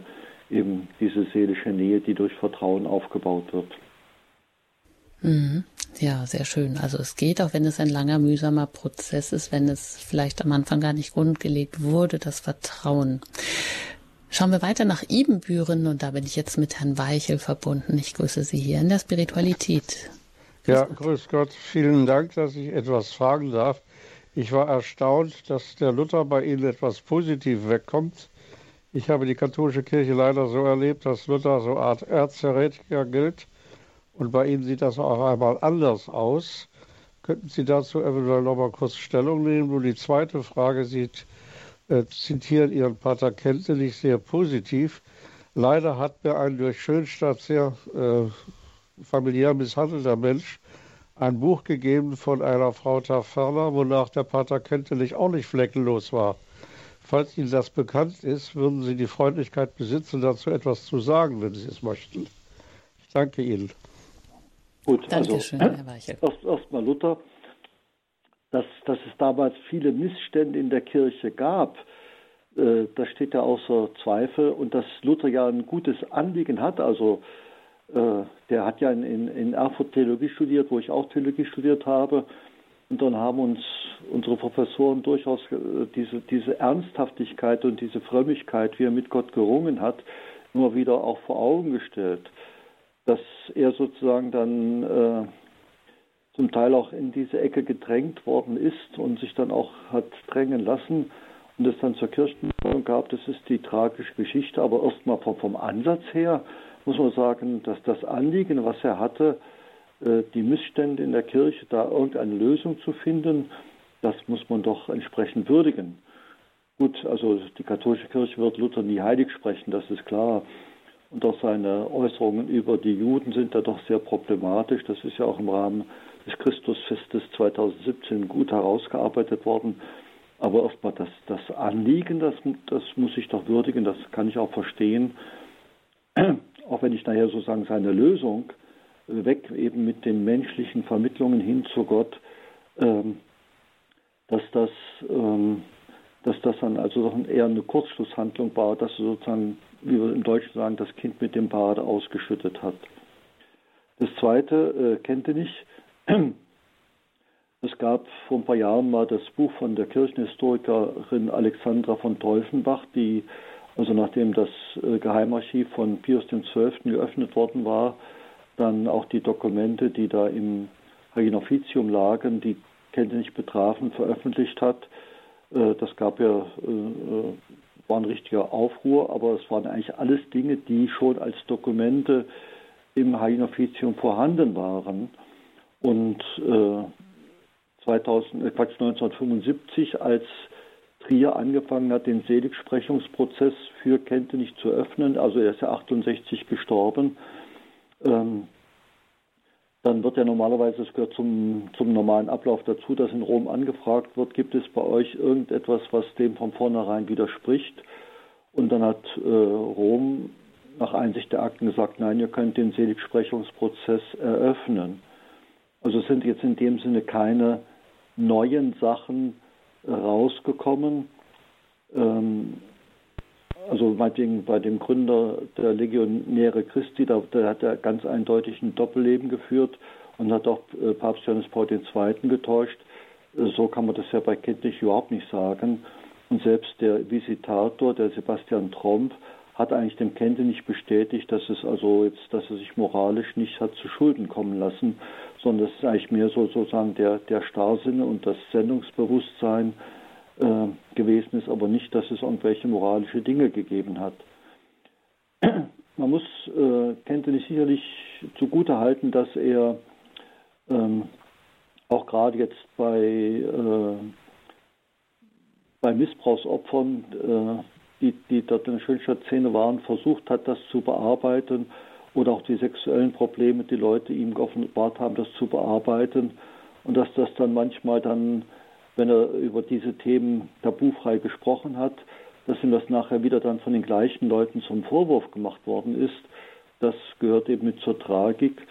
eben diese seelische Nähe, die durch Vertrauen aufgebaut wird. Mhm. Ja, sehr schön. Also es geht, auch wenn es ein langer, mühsamer Prozess ist, wenn es vielleicht am Anfang gar nicht grundgelegt wurde, das Vertrauen. Schauen wir weiter nach Ibenbüren und da bin ich jetzt mit Herrn Weichel verbunden. Ich grüße Sie hier in der Spiritualität. Grüß ja, Gott. grüß Gott. Vielen Dank, dass ich etwas fragen darf. Ich war erstaunt, dass der Luther bei Ihnen etwas positiv wegkommt. Ich habe die katholische Kirche leider so erlebt, dass Luther so Art Erzheretiker gilt. Und bei Ihnen sieht das auch einmal anders aus. Könnten Sie dazu eventuell noch mal kurz Stellung nehmen? Und die zweite Frage sieht, äh, zitieren Ihren Pater Kente nicht sehr positiv. Leider hat mir ein durch Schönstadt sehr äh, familiär misshandelter Mensch ein Buch gegeben von einer Frau Taferner, wonach der Pater Kentelich auch nicht fleckenlos war. Falls Ihnen das bekannt ist, würden Sie die Freundlichkeit besitzen, dazu etwas zu sagen, wenn Sie es möchten. Ich danke Ihnen. Gut, Dankeschön, also, Herr Weichel. Erst, erst mal Luther, dass, dass es damals viele Missstände in der Kirche gab, äh, das steht ja außer Zweifel. Und dass Luther ja ein gutes Anliegen hat, also äh, der hat ja in, in, in Erfurt Theologie studiert, wo ich auch Theologie studiert habe. Und dann haben uns unsere Professoren durchaus äh, diese, diese Ernsthaftigkeit und diese Frömmigkeit, wie er mit Gott gerungen hat, immer wieder auch vor Augen gestellt. Dass er sozusagen dann äh, zum Teil auch in diese Ecke gedrängt worden ist und sich dann auch hat drängen lassen und es dann zur Kirchenbildung gab, das ist die tragische Geschichte. Aber erstmal vom, vom Ansatz her muss man sagen, dass das Anliegen, was er hatte, äh, die Missstände in der Kirche, da irgendeine Lösung zu finden, das muss man doch entsprechend würdigen. Gut, also die katholische Kirche wird Luther nie heilig sprechen, das ist klar. Und auch seine Äußerungen über die Juden sind da doch sehr problematisch. Das ist ja auch im Rahmen des Christusfestes 2017 gut herausgearbeitet worden. Aber erstmal das, das Anliegen, das, das muss ich doch würdigen, das kann ich auch verstehen auch wenn ich nachher sozusagen seine Lösung weg eben mit den menschlichen Vermittlungen hin zu Gott, ähm, dass das, ähm, dass das dann also doch eher eine Kurzschlusshandlung war, dass sozusagen, wie wir im Deutschen sagen, das Kind mit dem Bade ausgeschüttet hat. Das zweite äh, kennt ihr nicht. Es gab vor ein paar Jahren mal das Buch von der Kirchenhistorikerin Alexandra von Teuffenbach, die also nachdem das äh, Geheimarchiv von Pius XII. geöffnet worden war, dann auch die Dokumente, die da im Officium lagen, die Kenntnis betrafen, veröffentlicht hat. Äh, das gab ja, äh, war ein richtiger Aufruhr, aber es waren eigentlich alles Dinge, die schon als Dokumente im Regin Officium vorhanden waren. Und 2000, Quatsch, 1975, als Trier angefangen hat, den Seligsprechungsprozess für Kentenich zu öffnen. Also er ist ja 68 gestorben. Ähm, dann wird ja normalerweise, es gehört zum, zum normalen Ablauf dazu, dass in Rom angefragt wird, gibt es bei euch irgendetwas, was dem von vornherein widerspricht? Und dann hat äh, Rom nach Einsicht der Akten gesagt, nein, ihr könnt den Seligsprechungsprozess eröffnen. Also es sind jetzt in dem Sinne keine neuen Sachen, rausgekommen. Ähm, also meinetwegen bei dem Gründer der Legionäre Christi, da, der hat er ganz eindeutig ein Doppelleben geführt und hat auch äh, Papst Johannes Paul II. getäuscht. So kann man das ja bei Kindlich überhaupt nicht sagen. Und selbst der Visitator, der Sebastian Tromp, hat eigentlich dem Kente nicht bestätigt, dass es also jetzt, dass er sich moralisch nicht hat zu Schulden kommen lassen, sondern es ist eigentlich mehr so sozusagen der, der Starrsinne und das Sendungsbewusstsein äh, gewesen ist, aber nicht, dass es irgendwelche moralische Dinge gegeben hat. Man muss äh, nicht sicherlich zugute halten, dass er ähm, auch gerade jetzt bei, äh, bei Missbrauchsopfern äh, die, die dort in der Schönstadt-Szene waren, versucht hat, das zu bearbeiten oder auch die sexuellen Probleme, die Leute ihm offenbart haben, das zu bearbeiten und dass das dann manchmal dann, wenn er über diese Themen tabufrei gesprochen hat, dass ihm das nachher wieder dann von den gleichen Leuten zum Vorwurf gemacht worden ist. Das gehört eben mit zur Tragik.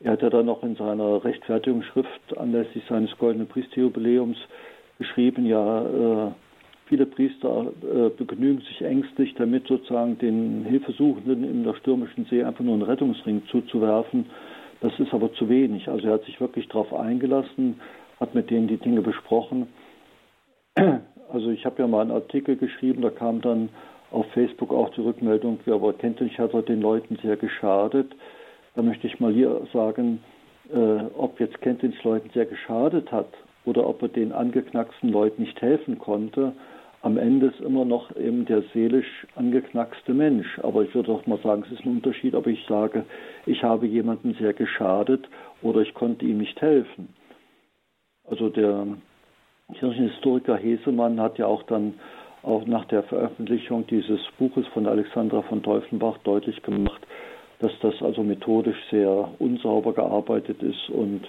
Er hat ja dann auch in seiner Rechtfertigungsschrift anlässlich seines Goldenen Priesterjubiläums geschrieben, ja, äh, viele Priester äh, begnügen sich ängstlich damit, sozusagen den Hilfesuchenden in der stürmischen See einfach nur einen Rettungsring zuzuwerfen. Das ist aber zu wenig. Also er hat sich wirklich darauf eingelassen, hat mit denen die Dinge besprochen. Also ich habe ja mal einen Artikel geschrieben, da kam dann auf Facebook auch die Rückmeldung, ja, aber Kentenich hat den Leuten sehr geschadet. Da möchte ich mal hier sagen, äh, ob jetzt Kentenich Leuten sehr geschadet hat oder ob er den angeknacksten Leuten nicht helfen konnte. Am Ende ist immer noch eben der seelisch angeknackste Mensch. Aber ich würde doch mal sagen, es ist ein Unterschied, ob ich sage, ich habe jemanden sehr geschadet oder ich konnte ihm nicht helfen. Also der Kirchenhistoriker Hesemann hat ja auch dann auch nach der Veröffentlichung dieses Buches von Alexandra von Teufelbach deutlich gemacht, dass das also methodisch sehr unsauber gearbeitet ist und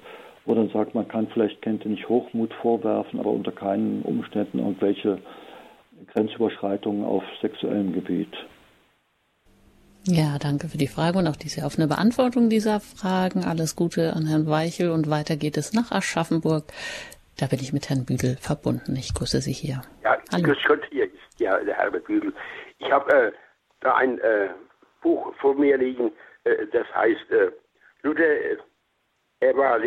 wo dann sagt, man kann vielleicht Kente nicht Hochmut vorwerfen, aber unter keinen Umständen irgendwelche Grenzüberschreitungen auf sexuellem Gebiet. Ja, danke für die Frage und auch diese offene Beantwortung dieser Fragen. Alles Gute an Herrn Weichel und weiter geht es nach Aschaffenburg. Da bin ich mit Herrn Büdel verbunden. Ich grüße Sie hier. Ja, Hallo. grüß Gott, hier ist ja, der Herbert Büdel. Ich habe äh, da ein äh, Buch vor mir liegen, äh, das heißt äh, Luther, er war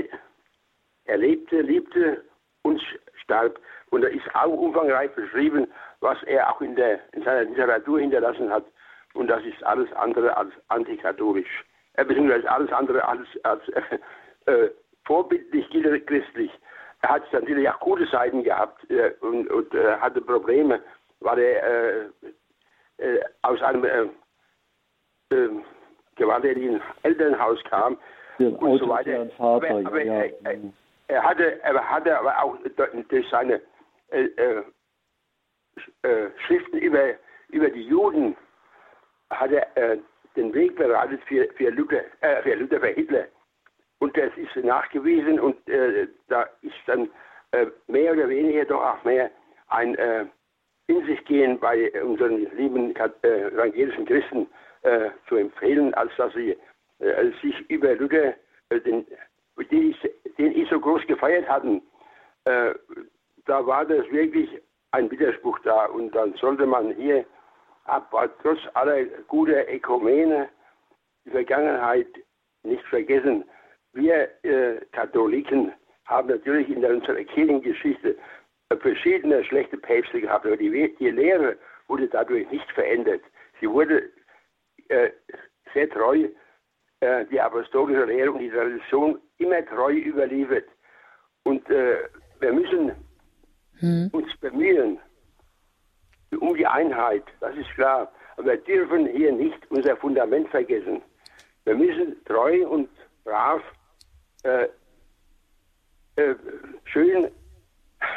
er lebte, liebte und starb. Und da ist auch umfangreich beschrieben, was er auch in, der, in seiner Literatur hinterlassen hat. Und das ist alles andere als antikatholisch. Äh, beziehungsweise alles andere als, als äh, äh, vorbildlich christlich. Er hat natürlich auch gute Seiten gehabt äh, und, und äh, hatte Probleme, weil er äh, aus einem äh, ähm, gewalttätigen Elternhaus kam ja, und so weiter. Vater, aber, aber ja. er, er hatte, er hatte aber auch durch seine Schriften über, über die Juden hat er äh, den Weg bereitet für, für, Luther, äh, für Luther, für Hitler. Und das ist nachgewiesen und äh, da ist dann mehr oder weniger doch auch mehr ein in sich gehen bei unseren lieben evangelischen Christen zu empfehlen, als dass sie sich über Luther den die ich, den ich so groß gefeiert hatten, äh, da war das wirklich ein Widerspruch da. Und dann sollte man hier, aber trotz aller guter Ökumene, die Vergangenheit nicht vergessen. Wir äh, Katholiken haben natürlich in unserer Kirchengeschichte verschiedene schlechte Päpste gehabt, aber die, die Lehre wurde dadurch nicht verändert. Sie wurde äh, sehr treu äh, die apostolische Lehre und die Tradition immer treu überliefert. Und äh, wir müssen hm. uns bemühen um die Einheit, das ist klar. Aber wir dürfen hier nicht unser Fundament vergessen. Wir müssen treu und brav, äh, äh, schön,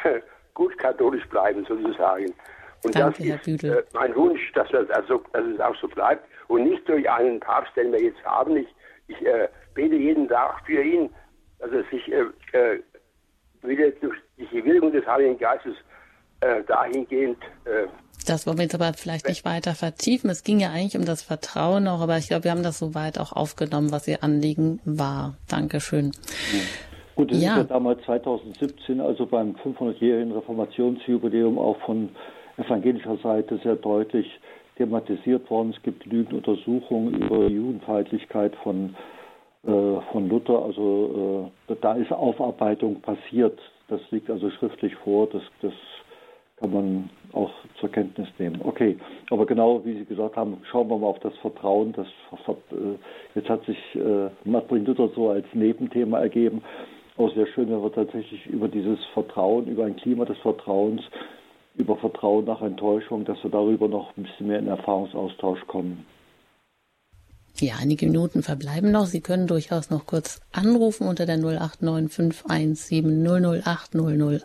gut katholisch bleiben, sozusagen. Und Danke, das ist äh, mein Wunsch, dass, das also, dass es auch so bleibt und nicht durch einen Papst, den wir jetzt haben. Ich, ich äh, bete jeden Tag für ihn, dass er sich äh, äh wieder durch die Wirkung des Heiligen Geistes äh, dahingehend. Das wollen wir jetzt aber vielleicht nicht weiter vertiefen. Es ging ja eigentlich um das Vertrauen auch, aber ich glaube, wir haben das soweit auch aufgenommen, was Ihr Anliegen war. Dankeschön. Gut, es ja. ist ja damals 2017, also beim 500-jährigen Reformationsjubiläum auch von evangelischer Seite sehr deutlich thematisiert worden. Es gibt genügend Untersuchungen über die Judenfeindlichkeit von, äh, von Luther. Also äh, da ist Aufarbeitung passiert. Das liegt also schriftlich vor. Das, das kann man auch zur Kenntnis nehmen. Okay, aber genau wie Sie gesagt haben, schauen wir mal auf das Vertrauen. Das, äh, jetzt hat sich äh, Martin Luther so als Nebenthema ergeben. Auch sehr schön, wenn wir tatsächlich über dieses Vertrauen, über ein Klima des Vertrauens über Vertrauen nach Enttäuschung, dass wir darüber noch ein bisschen mehr in Erfahrungsaustausch kommen. Ja, einige Minuten verbleiben noch. Sie können durchaus noch kurz anrufen unter der 089517008008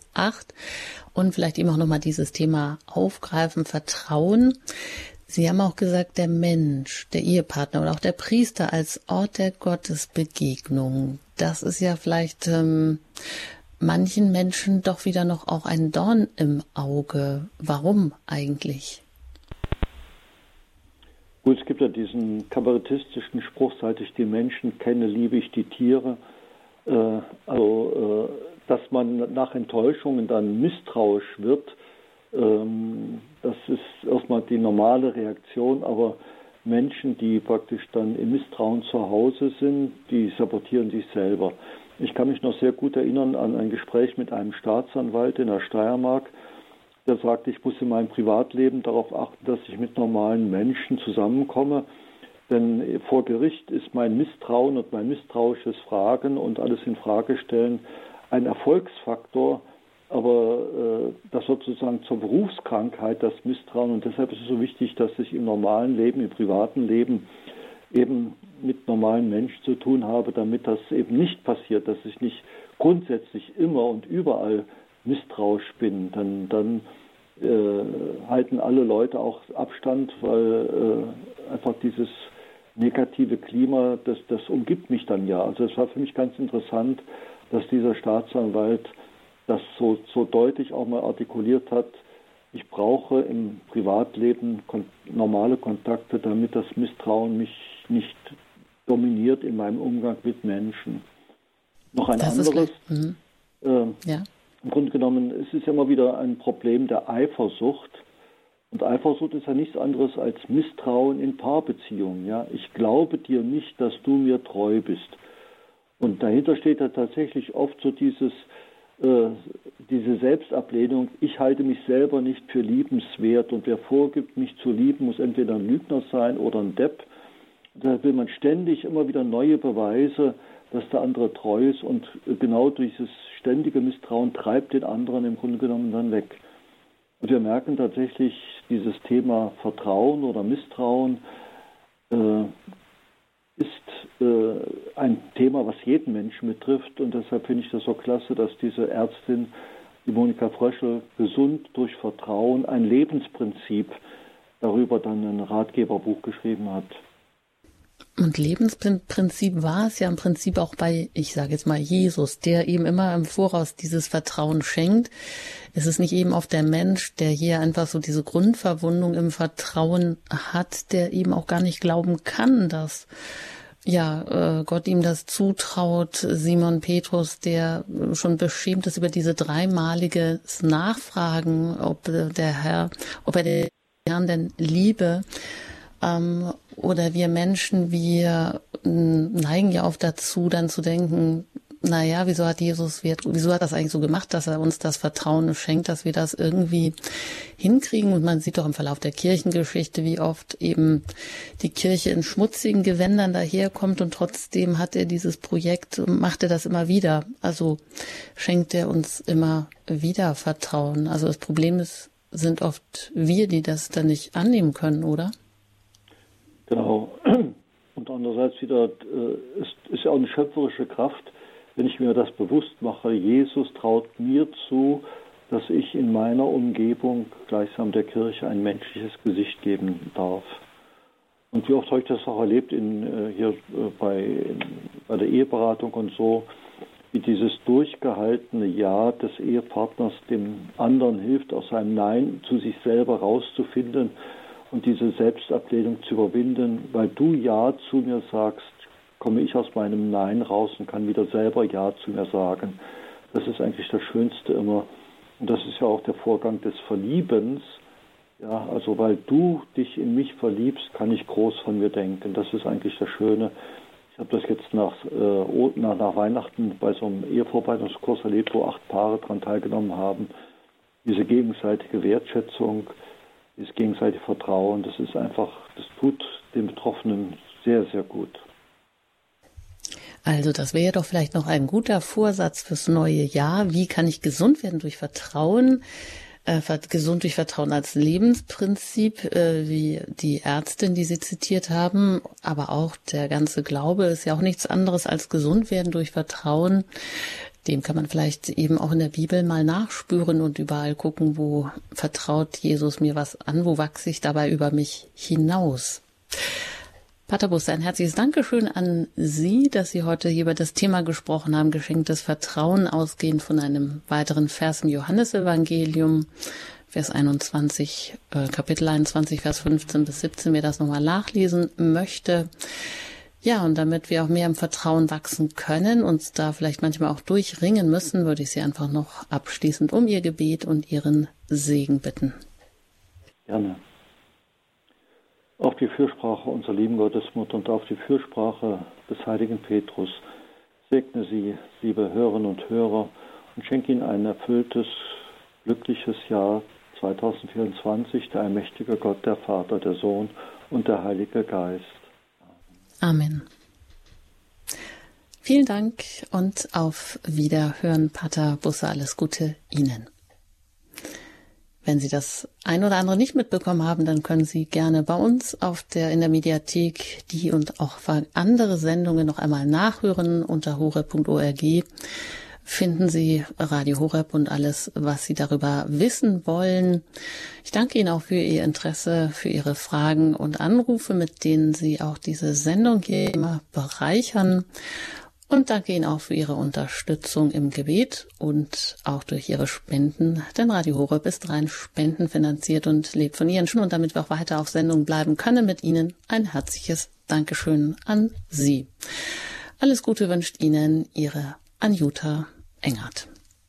und vielleicht eben auch nochmal dieses Thema aufgreifen, Vertrauen. Sie haben auch gesagt, der Mensch, der Ehepartner oder auch der Priester als Ort der Gottesbegegnung. Das ist ja vielleicht ähm, manchen Menschen doch wieder noch auch ein Dorn im Auge. Warum eigentlich? Gut, es gibt ja diesen kabarettistischen Spruch, seit ich die Menschen kenne, liebe ich die Tiere. Äh, also, äh, dass man nach Enttäuschungen dann misstrauisch wird, Ähm, das ist erstmal die normale Reaktion, aber Menschen, die praktisch dann im Misstrauen zu Hause sind, die sabotieren sich selber. Ich kann mich noch sehr gut erinnern an ein Gespräch mit einem Staatsanwalt in der Steiermark, der sagte, ich muss in meinem Privatleben darauf achten, dass ich mit normalen Menschen zusammenkomme. Denn vor Gericht ist mein Misstrauen und mein misstrauisches Fragen und alles in Frage stellen ein Erfolgsfaktor, aber äh, das wird sozusagen zur Berufskrankheit, das Misstrauen. Und deshalb ist es so wichtig, dass ich im normalen Leben, im privaten Leben eben mit normalen Menschen zu tun habe, damit das eben nicht passiert, dass ich nicht grundsätzlich immer und überall misstrauisch bin. Dann, dann äh, halten alle Leute auch Abstand, weil äh, einfach dieses negative Klima, das, das umgibt mich dann ja. Also es war für mich ganz interessant, dass dieser Staatsanwalt das so, so deutlich auch mal artikuliert hat, ich brauche im Privatleben kon normale Kontakte, damit das Misstrauen mich nicht dominiert in meinem Umgang mit Menschen. Noch ein das anderes. Mhm. Äh, ja. Im Grunde genommen es ist ja immer wieder ein Problem der Eifersucht. Und Eifersucht ist ja nichts anderes als Misstrauen in Paarbeziehungen. Ja? Ich glaube dir nicht, dass du mir treu bist. Und dahinter steht ja tatsächlich oft so dieses, äh, diese Selbstablehnung, ich halte mich selber nicht für liebenswert und wer vorgibt, mich zu lieben, muss entweder ein Lügner sein oder ein Depp. Da will man ständig immer wieder neue Beweise, dass der andere treu ist und genau dieses ständige Misstrauen treibt den anderen im Grunde genommen dann weg. Und wir merken tatsächlich dieses Thema Vertrauen oder Misstrauen, äh, ist äh, ein Thema, was jeden Menschen betrifft. Und deshalb finde ich das so klasse, dass diese Ärztin, die Monika Fröschel, gesund durch Vertrauen, ein Lebensprinzip darüber dann ein Ratgeberbuch geschrieben hat. Und Lebensprinzip war es ja im Prinzip auch bei, ich sage jetzt mal, Jesus, der eben immer im Voraus dieses Vertrauen schenkt. Es ist nicht eben auch der Mensch, der hier einfach so diese Grundverwundung im Vertrauen hat, der eben auch gar nicht glauben kann, dass ja, äh, Gott ihm das zutraut, Simon Petrus, der schon beschämt ist über diese dreimalige Nachfragen, ob der Herr, ob er den Herrn denn liebe. Ähm, oder wir Menschen, wir neigen ja oft dazu, dann zu denken, naja, wieso hat Jesus, wieso hat das eigentlich so gemacht, dass er uns das Vertrauen schenkt, dass wir das irgendwie hinkriegen? Und man sieht doch im Verlauf der Kirchengeschichte, wie oft eben die Kirche in schmutzigen Gewändern daherkommt und trotzdem hat er dieses Projekt, macht er das immer wieder. Also schenkt er uns immer wieder Vertrauen. Also das Problem ist, sind oft wir, die das dann nicht annehmen können, oder? Genau. Und andererseits wieder, äh, ist, ist ja auch eine schöpferische Kraft, wenn ich mir das bewusst mache, Jesus traut mir zu, dass ich in meiner Umgebung gleichsam der Kirche ein menschliches Gesicht geben darf. Und wie oft habe ich das auch erlebt in, äh, hier äh, bei, in, bei der Eheberatung und so, wie dieses durchgehaltene Ja des Ehepartners dem anderen hilft, aus seinem Nein zu sich selber rauszufinden und diese Selbstablehnung zu überwinden, weil du Ja zu mir sagst, komme ich aus meinem Nein raus und kann wieder selber Ja zu mir sagen. Das ist eigentlich das Schönste immer. Und das ist ja auch der Vorgang des Verliebens. Ja, also weil du dich in mich verliebst, kann ich groß von mir denken. Das ist eigentlich das Schöne. Ich habe das jetzt nach, äh, nach, nach, Weihnachten bei so einem Ehevorbereitungskurs erlebt, wo acht Paare daran teilgenommen haben. Diese gegenseitige Wertschätzung, dieses gegenseitige Vertrauen, das ist einfach, das tut den Betroffenen sehr, sehr gut. Also das wäre doch vielleicht noch ein guter Vorsatz fürs neue Jahr. Wie kann ich gesund werden durch Vertrauen? Äh, gesund durch Vertrauen als Lebensprinzip, äh, wie die Ärztin, die Sie zitiert haben, aber auch der ganze Glaube ist ja auch nichts anderes als gesund werden durch Vertrauen. Dem kann man vielleicht eben auch in der Bibel mal nachspüren und überall gucken, wo vertraut Jesus mir was an, wo wachse ich dabei über mich hinaus. Pater Buster, ein herzliches Dankeschön an Sie, dass Sie heute hier über das Thema gesprochen haben, geschenktes Vertrauen, ausgehend von einem weiteren Vers im Johannesevangelium, Vers 21, äh, Kapitel 21, Vers 15 bis 17, wer das nochmal nachlesen möchte. Ja, und damit wir auch mehr im Vertrauen wachsen können, uns da vielleicht manchmal auch durchringen müssen, würde ich Sie einfach noch abschließend um Ihr Gebet und Ihren Segen bitten. Gerne. Auf die Fürsprache unserer lieben Gottesmutter und auf die Fürsprache des heiligen Petrus segne Sie, liebe Hörerinnen und Hörer, und schenke Ihnen ein erfülltes, glückliches Jahr 2024, der allmächtige Gott, der Vater, der Sohn und der Heilige Geist. Amen. Vielen Dank und auf Wiederhören, Pater Busse. Alles Gute Ihnen. Wenn Sie das ein oder andere nicht mitbekommen haben, dann können Sie gerne bei uns auf der, in der Mediathek die und auch andere Sendungen noch einmal nachhören unter hore.org finden Sie Radio Horeb und alles, was Sie darüber wissen wollen. Ich danke Ihnen auch für Ihr Interesse, für Ihre Fragen und Anrufe, mit denen Sie auch diese Sendung hier immer bereichern. Und danke Ihnen auch für Ihre Unterstützung im Gebet und auch durch Ihre Spenden. Denn Radio Horeb ist rein spendenfinanziert und lebt von Ihren Spenden. Und damit wir auch weiter auf Sendung bleiben können mit Ihnen, ein herzliches Dankeschön an Sie. Alles Gute wünscht Ihnen Ihre Anjuta Engert.